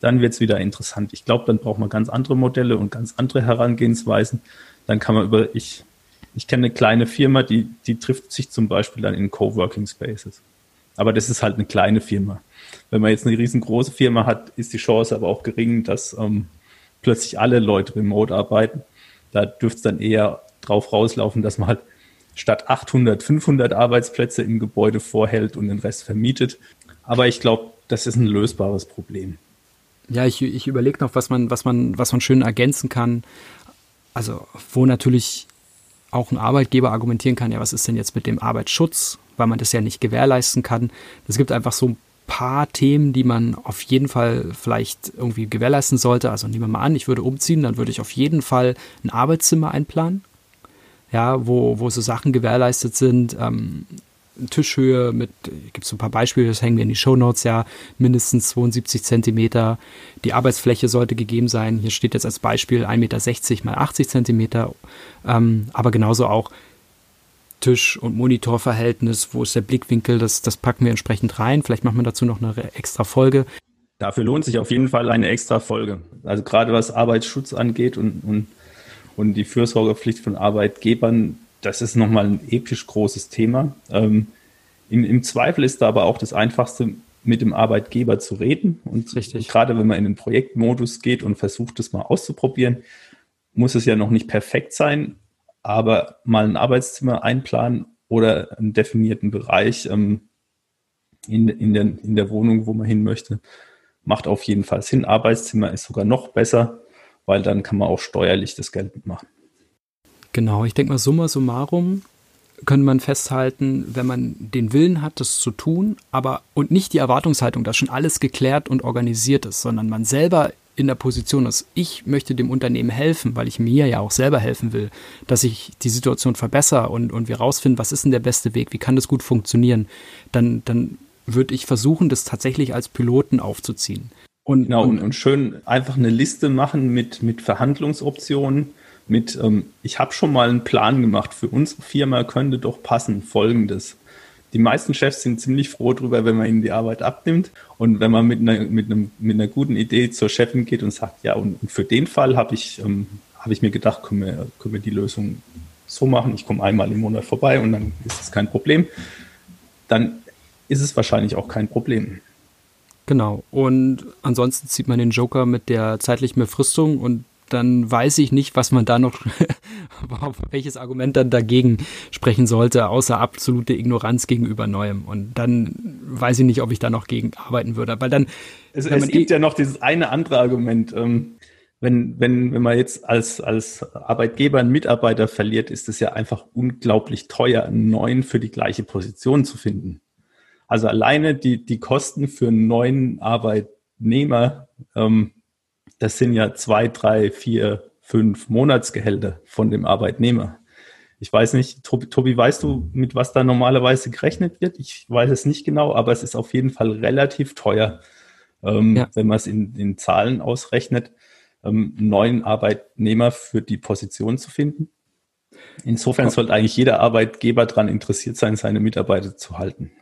dann wird es wieder interessant. Ich glaube, dann braucht man ganz andere Modelle und ganz andere Herangehensweisen. Dann kann man über, ich, ich kenne eine kleine Firma, die, die trifft sich zum Beispiel dann in Coworking Spaces. Aber das ist halt eine kleine Firma. Wenn man jetzt eine riesengroße Firma hat, ist die Chance aber auch gering, dass ähm, plötzlich alle Leute remote arbeiten. Da dürfte es dann eher drauf rauslaufen, dass man halt statt 800, 500 Arbeitsplätze im Gebäude vorhält und den Rest vermietet. Aber ich glaube, das ist ein lösbares Problem. Ja, ich, ich überlege noch, was man, was man, was man schön ergänzen kann. Also, wo natürlich auch ein Arbeitgeber argumentieren kann, ja, was ist denn jetzt mit dem Arbeitsschutz, weil man das ja nicht gewährleisten kann. Es gibt einfach so ein paar Themen, die man auf jeden Fall vielleicht irgendwie gewährleisten sollte. Also nehmen wir mal an, ich würde umziehen, dann würde ich auf jeden Fall ein Arbeitszimmer einplanen, ja, wo, wo so Sachen gewährleistet sind. Ähm, Tischhöhe mit, gibt es ein paar Beispiele, das hängen wir in die Show Notes, ja, mindestens 72 Zentimeter. Die Arbeitsfläche sollte gegeben sein. Hier steht jetzt als Beispiel 1,60 Meter mal 80 Zentimeter. Ähm, aber genauso auch Tisch- und Monitorverhältnis, wo ist der Blickwinkel, das, das packen wir entsprechend rein. Vielleicht machen wir dazu noch eine extra Folge. Dafür lohnt sich auf jeden Fall eine extra Folge. Also gerade was Arbeitsschutz angeht und, und, und die Fürsorgepflicht von Arbeitgebern, das ist nochmal ein episch großes Thema. Ähm, im, Im Zweifel ist da aber auch das Einfachste, mit dem Arbeitgeber zu reden. Und Richtig. gerade wenn man in den Projektmodus geht und versucht, das mal auszuprobieren, muss es ja noch nicht perfekt sein, aber mal ein Arbeitszimmer einplanen oder einen definierten Bereich ähm, in, in, der, in der Wohnung, wo man hin möchte, macht auf jeden Fall Sinn. Arbeitszimmer ist sogar noch besser, weil dann kann man auch steuerlich das Geld mitmachen. Genau, ich denke mal, summa summarum könnte man festhalten, wenn man den Willen hat, das zu tun, aber und nicht die Erwartungshaltung, dass schon alles geklärt und organisiert ist, sondern man selber in der Position ist, ich möchte dem Unternehmen helfen, weil ich mir ja auch selber helfen will, dass ich die Situation verbessere und, und wir rausfinden, was ist denn der beste Weg, wie kann das gut funktionieren, dann, dann würde ich versuchen, das tatsächlich als Piloten aufzuziehen. Und, genau, und, und schön einfach eine Liste machen mit, mit Verhandlungsoptionen, mit, ähm, ich habe schon mal einen Plan gemacht, für unsere Firma könnte doch passen, folgendes. Die meisten Chefs sind ziemlich froh darüber, wenn man ihnen die Arbeit abnimmt und wenn man mit einer, mit einem, mit einer guten Idee zur Chefin geht und sagt, ja, und, und für den Fall habe ich, ähm, hab ich mir gedacht, können wir, können wir die Lösung so machen, ich komme einmal im Monat vorbei und dann ist es kein Problem, dann ist es wahrscheinlich auch kein Problem. Genau. Und ansonsten zieht man den Joker mit der zeitlichen Befristung und dann weiß ich nicht, was man da noch, (laughs) welches Argument dann dagegen sprechen sollte, außer absolute Ignoranz gegenüber Neuem. Und dann weiß ich nicht, ob ich da noch gegen arbeiten würde. Weil dann. Es, es gibt ja noch dieses eine andere Argument. Ähm, wenn, wenn, wenn man jetzt als, als Arbeitgeber einen Mitarbeiter verliert, ist es ja einfach unglaublich teuer, einen neuen für die gleiche Position zu finden. Also alleine die, die Kosten für einen neuen Arbeitnehmer ähm, das sind ja zwei, drei, vier, fünf Monatsgehälter von dem Arbeitnehmer. Ich weiß nicht, Tobi, Tobi, weißt du, mit was da normalerweise gerechnet wird? Ich weiß es nicht genau, aber es ist auf jeden Fall relativ teuer, ähm, ja. wenn man es in, in Zahlen ausrechnet, ähm, einen neuen Arbeitnehmer für die Position zu finden. Insofern sollte eigentlich jeder Arbeitgeber daran interessiert sein, seine Mitarbeiter zu halten.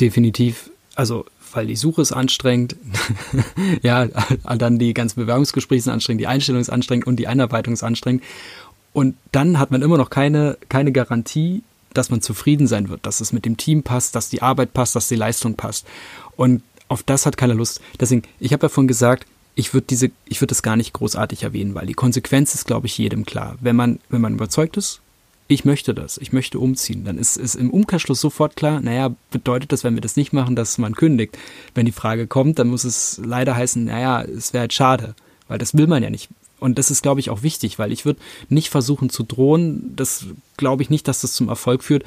Definitiv. Also weil die Suche ist anstrengend, (laughs) ja, dann die ganzen Bewerbungsgespräche sind anstrengend, die Einstellung ist anstrengend und die Einarbeitung ist anstrengend. Und dann hat man immer noch keine, keine Garantie, dass man zufrieden sein wird, dass es mit dem Team passt, dass die Arbeit passt, dass die Leistung passt. Und auf das hat keiner Lust. Deswegen, ich habe davon gesagt, ich würde diese, das gar nicht großartig erwähnen, weil die Konsequenz ist, glaube ich, jedem klar. Wenn man, wenn man überzeugt ist, ich möchte das, ich möchte umziehen, dann ist es im Umkehrschluss sofort klar, naja, bedeutet das, wenn wir das nicht machen, dass man kündigt. Wenn die Frage kommt, dann muss es leider heißen, naja, es wäre halt schade, weil das will man ja nicht. Und das ist, glaube ich, auch wichtig, weil ich würde nicht versuchen zu drohen. Das glaube ich nicht, dass das zum Erfolg führt.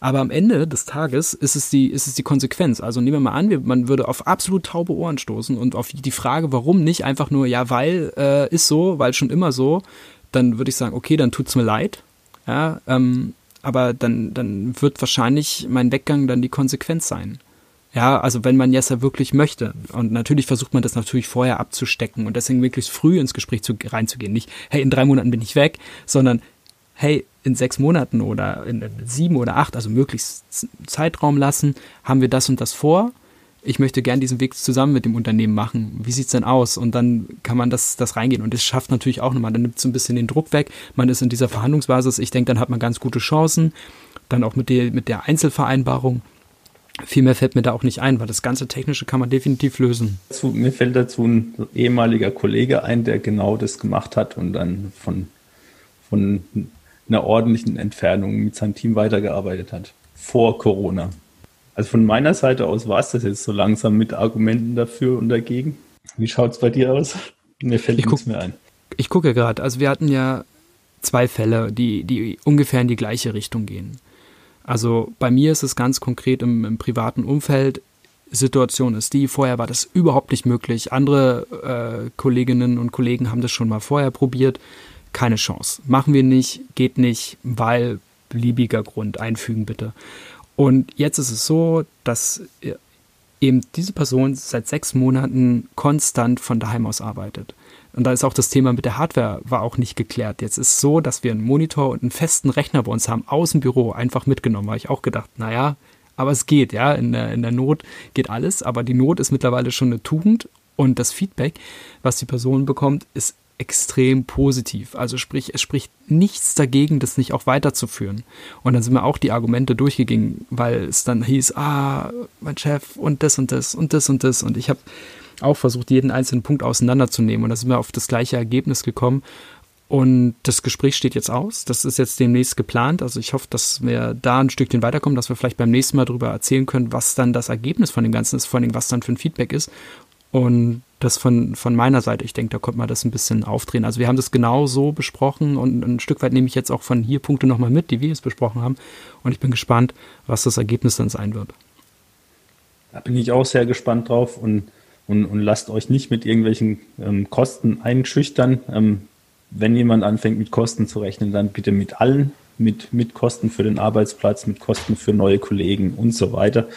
Aber am Ende des Tages ist es die, ist es die Konsequenz. Also nehmen wir mal an, man würde auf absolut taube Ohren stoßen und auf die Frage, warum nicht, einfach nur, ja, weil äh, ist so, weil schon immer so, dann würde ich sagen, okay, dann tut's mir leid. Ja, ähm, aber dann, dann wird wahrscheinlich mein Weggang dann die Konsequenz sein. Ja, also wenn man ja wirklich möchte. Und natürlich versucht man das natürlich vorher abzustecken und deswegen möglichst früh ins Gespräch zu, reinzugehen. Nicht, hey, in drei Monaten bin ich weg, sondern hey, in sechs Monaten oder in sieben oder acht, also möglichst Zeitraum lassen, haben wir das und das vor ich möchte gern diesen Weg zusammen mit dem Unternehmen machen. Wie sieht's denn aus? Und dann kann man das, das reingehen. Und das schafft natürlich auch nochmal, dann nimmt so ein bisschen den Druck weg. Man ist in dieser Verhandlungsbasis. Ich denke, dann hat man ganz gute Chancen. Dann auch mit der, mit der Einzelvereinbarung. Viel mehr fällt mir da auch nicht ein, weil das ganze Technische kann man definitiv lösen. Mir fällt dazu ein ehemaliger Kollege ein, der genau das gemacht hat und dann von, von einer ordentlichen Entfernung mit seinem Team weitergearbeitet hat. Vor Corona. Also von meiner Seite aus war es das jetzt so langsam mit Argumenten dafür und dagegen. Wie schaut es bei dir aus? Mir fällt ich nichts mehr ein. Ich gucke gerade, also wir hatten ja zwei Fälle, die, die ungefähr in die gleiche Richtung gehen. Also bei mir ist es ganz konkret im, im privaten Umfeld. Situation ist die, vorher war das überhaupt nicht möglich. Andere äh, Kolleginnen und Kollegen haben das schon mal vorher probiert. Keine Chance. Machen wir nicht, geht nicht, weil beliebiger Grund einfügen bitte. Und jetzt ist es so, dass eben diese Person seit sechs Monaten konstant von daheim aus arbeitet. Und da ist auch das Thema mit der Hardware war auch nicht geklärt. Jetzt ist so, dass wir einen Monitor und einen festen Rechner bei uns haben, aus dem Büro einfach mitgenommen. Habe ich auch gedacht, naja, aber es geht, ja. In der, in der Not geht alles, aber die Not ist mittlerweile schon eine Tugend und das Feedback, was die Person bekommt, ist extrem positiv. Also sprich, es spricht nichts dagegen, das nicht auch weiterzuführen. Und dann sind mir auch die Argumente durchgegangen, weil es dann hieß, ah, mein Chef und das und das und das und das. Und ich habe auch versucht, jeden einzelnen Punkt auseinanderzunehmen. Und da sind wir auf das gleiche Ergebnis gekommen. Und das Gespräch steht jetzt aus. Das ist jetzt demnächst geplant. Also ich hoffe, dass wir da ein Stückchen weiterkommen, dass wir vielleicht beim nächsten Mal darüber erzählen können, was dann das Ergebnis von dem Ganzen ist, vor allem was dann für ein Feedback ist. Und das von, von meiner Seite, ich denke, da konnte man das ein bisschen aufdrehen. Also wir haben das genau so besprochen und ein Stück weit nehme ich jetzt auch von hier Punkte nochmal mit, die wir jetzt besprochen haben. Und ich bin gespannt, was das Ergebnis dann sein wird. Da bin ich auch sehr gespannt drauf und, und, und lasst euch nicht mit irgendwelchen ähm, Kosten einschüchtern. Ähm, wenn jemand anfängt mit Kosten zu rechnen, dann bitte mit allen, mit, mit Kosten für den Arbeitsplatz, mit Kosten für neue Kollegen und so weiter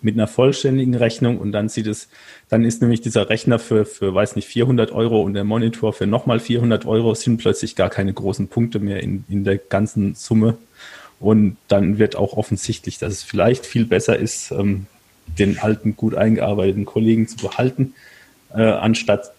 mit einer vollständigen Rechnung und dann sieht es, dann ist nämlich dieser Rechner für, für weiß nicht, 400 Euro und der Monitor für nochmal 400 Euro sind plötzlich gar keine großen Punkte mehr in, in der ganzen Summe. Und dann wird auch offensichtlich, dass es vielleicht viel besser ist, ähm, den alten, gut eingearbeiteten Kollegen zu behalten, äh, anstatt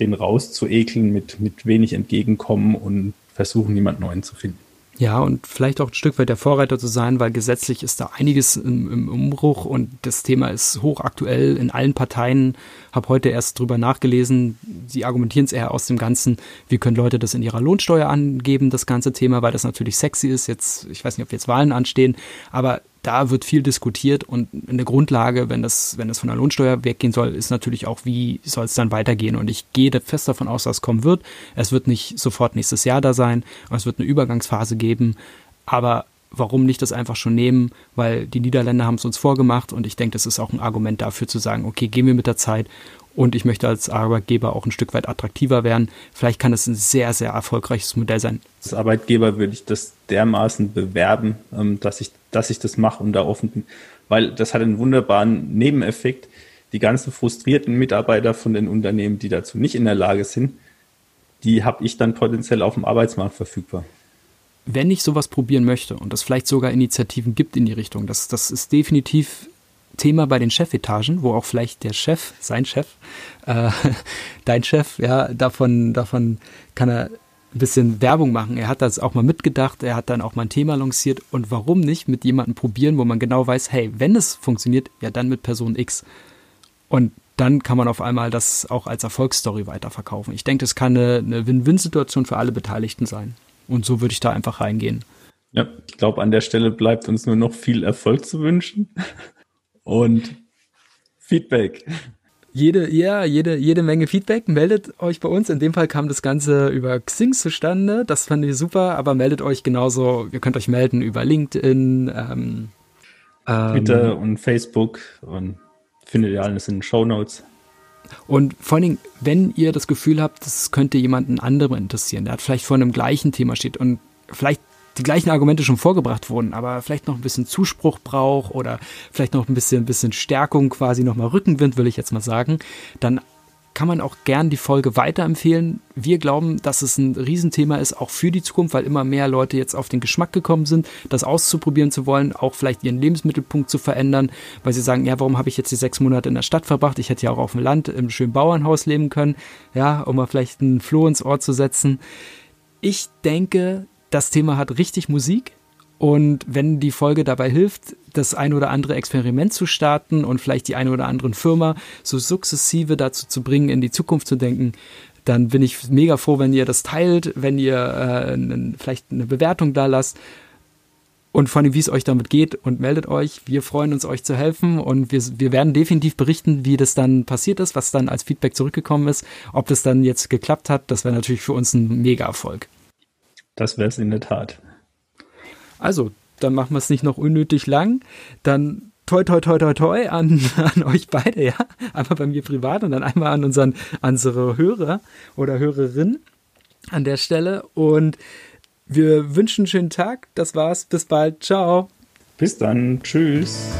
den rauszuekeln mit, mit wenig Entgegenkommen und versuchen, jemand Neuen zu finden. Ja, und vielleicht auch ein Stück weit der Vorreiter zu sein, weil gesetzlich ist da einiges im, im Umbruch und das Thema ist hochaktuell in allen Parteien. Habe heute erst drüber nachgelesen. Sie argumentieren es eher aus dem Ganzen, wie können Leute das in ihrer Lohnsteuer angeben, das ganze Thema, weil das natürlich sexy ist. Jetzt, ich weiß nicht, ob jetzt Wahlen anstehen, aber da wird viel diskutiert und in der Grundlage, wenn das, wenn das von der Lohnsteuer weggehen soll, ist natürlich auch, wie soll es dann weitergehen. Und ich gehe fest davon aus, dass es kommen wird. Es wird nicht sofort nächstes Jahr da sein, es wird eine Übergangsphase geben. Aber warum nicht das einfach schon nehmen? Weil die Niederländer haben es uns vorgemacht und ich denke, das ist auch ein Argument dafür zu sagen, okay, gehen wir mit der Zeit und ich möchte als Arbeitgeber auch ein Stück weit attraktiver werden. Vielleicht kann es ein sehr, sehr erfolgreiches Modell sein. Als Arbeitgeber würde ich das dermaßen bewerben, ähm, dass ich, dass ich das mache und da offen bin, weil das hat einen wunderbaren Nebeneffekt. Die ganzen frustrierten Mitarbeiter von den Unternehmen, die dazu nicht in der Lage sind, die habe ich dann potenziell auf dem Arbeitsmarkt verfügbar wenn ich sowas probieren möchte und es vielleicht sogar Initiativen gibt in die Richtung, das, das ist definitiv Thema bei den Chefetagen, wo auch vielleicht der Chef, sein Chef, äh, (laughs) dein Chef, ja, davon, davon kann er ein bisschen Werbung machen. Er hat das auch mal mitgedacht, er hat dann auch mal ein Thema lanciert und warum nicht mit jemandem probieren, wo man genau weiß, hey, wenn es funktioniert, ja dann mit Person X. Und dann kann man auf einmal das auch als Erfolgsstory weiterverkaufen. Ich denke, das kann eine, eine Win-Win-Situation für alle Beteiligten sein. Und so würde ich da einfach reingehen. Ja, ich glaube, an der Stelle bleibt uns nur noch viel Erfolg zu wünschen und Feedback. Jede, ja, jede, jede Menge Feedback. Meldet euch bei uns. In dem Fall kam das Ganze über Xing zustande. Das fand ich super, aber meldet euch genauso. Ihr könnt euch melden über LinkedIn, ähm, Twitter ähm, und Facebook und findet ihr alles in den Show Notes. Und vor allen Dingen, wenn ihr das Gefühl habt, das könnte jemanden anderen interessieren, der hat vielleicht vor einem gleichen Thema steht und vielleicht die gleichen Argumente schon vorgebracht wurden, aber vielleicht noch ein bisschen Zuspruch braucht oder vielleicht noch ein bisschen, ein bisschen Stärkung, quasi nochmal Rückenwind, will ich jetzt mal sagen, dann kann man auch gern die Folge weiterempfehlen. Wir glauben, dass es ein Riesenthema ist, auch für die Zukunft, weil immer mehr Leute jetzt auf den Geschmack gekommen sind, das auszuprobieren zu wollen, auch vielleicht ihren Lebensmittelpunkt zu verändern, weil sie sagen, ja, warum habe ich jetzt die sechs Monate in der Stadt verbracht? Ich hätte ja auch auf dem Land im schönen Bauernhaus leben können, ja, um mal vielleicht einen Floh ins Ohr zu setzen. Ich denke, das Thema hat richtig Musik. Und wenn die Folge dabei hilft, das ein oder andere Experiment zu starten und vielleicht die eine oder andere Firma so sukzessive dazu zu bringen, in die Zukunft zu denken, dann bin ich mega froh, wenn ihr das teilt, wenn ihr äh, vielleicht eine Bewertung da lasst und vor allem, wie es euch damit geht und meldet euch. Wir freuen uns, euch zu helfen und wir, wir werden definitiv berichten, wie das dann passiert ist, was dann als Feedback zurückgekommen ist. Ob das dann jetzt geklappt hat, das wäre natürlich für uns ein Mega-Erfolg. Das wäre es in der Tat. Also, dann machen wir es nicht noch unnötig lang. Dann toi toi toi toi toi an, (laughs) an euch beide, ja. Einmal bei mir privat und dann einmal an unseren, an unsere Hörer oder Hörerin an der Stelle. Und wir wünschen einen schönen Tag. Das war's. Bis bald. Ciao. Bis dann. Tschüss.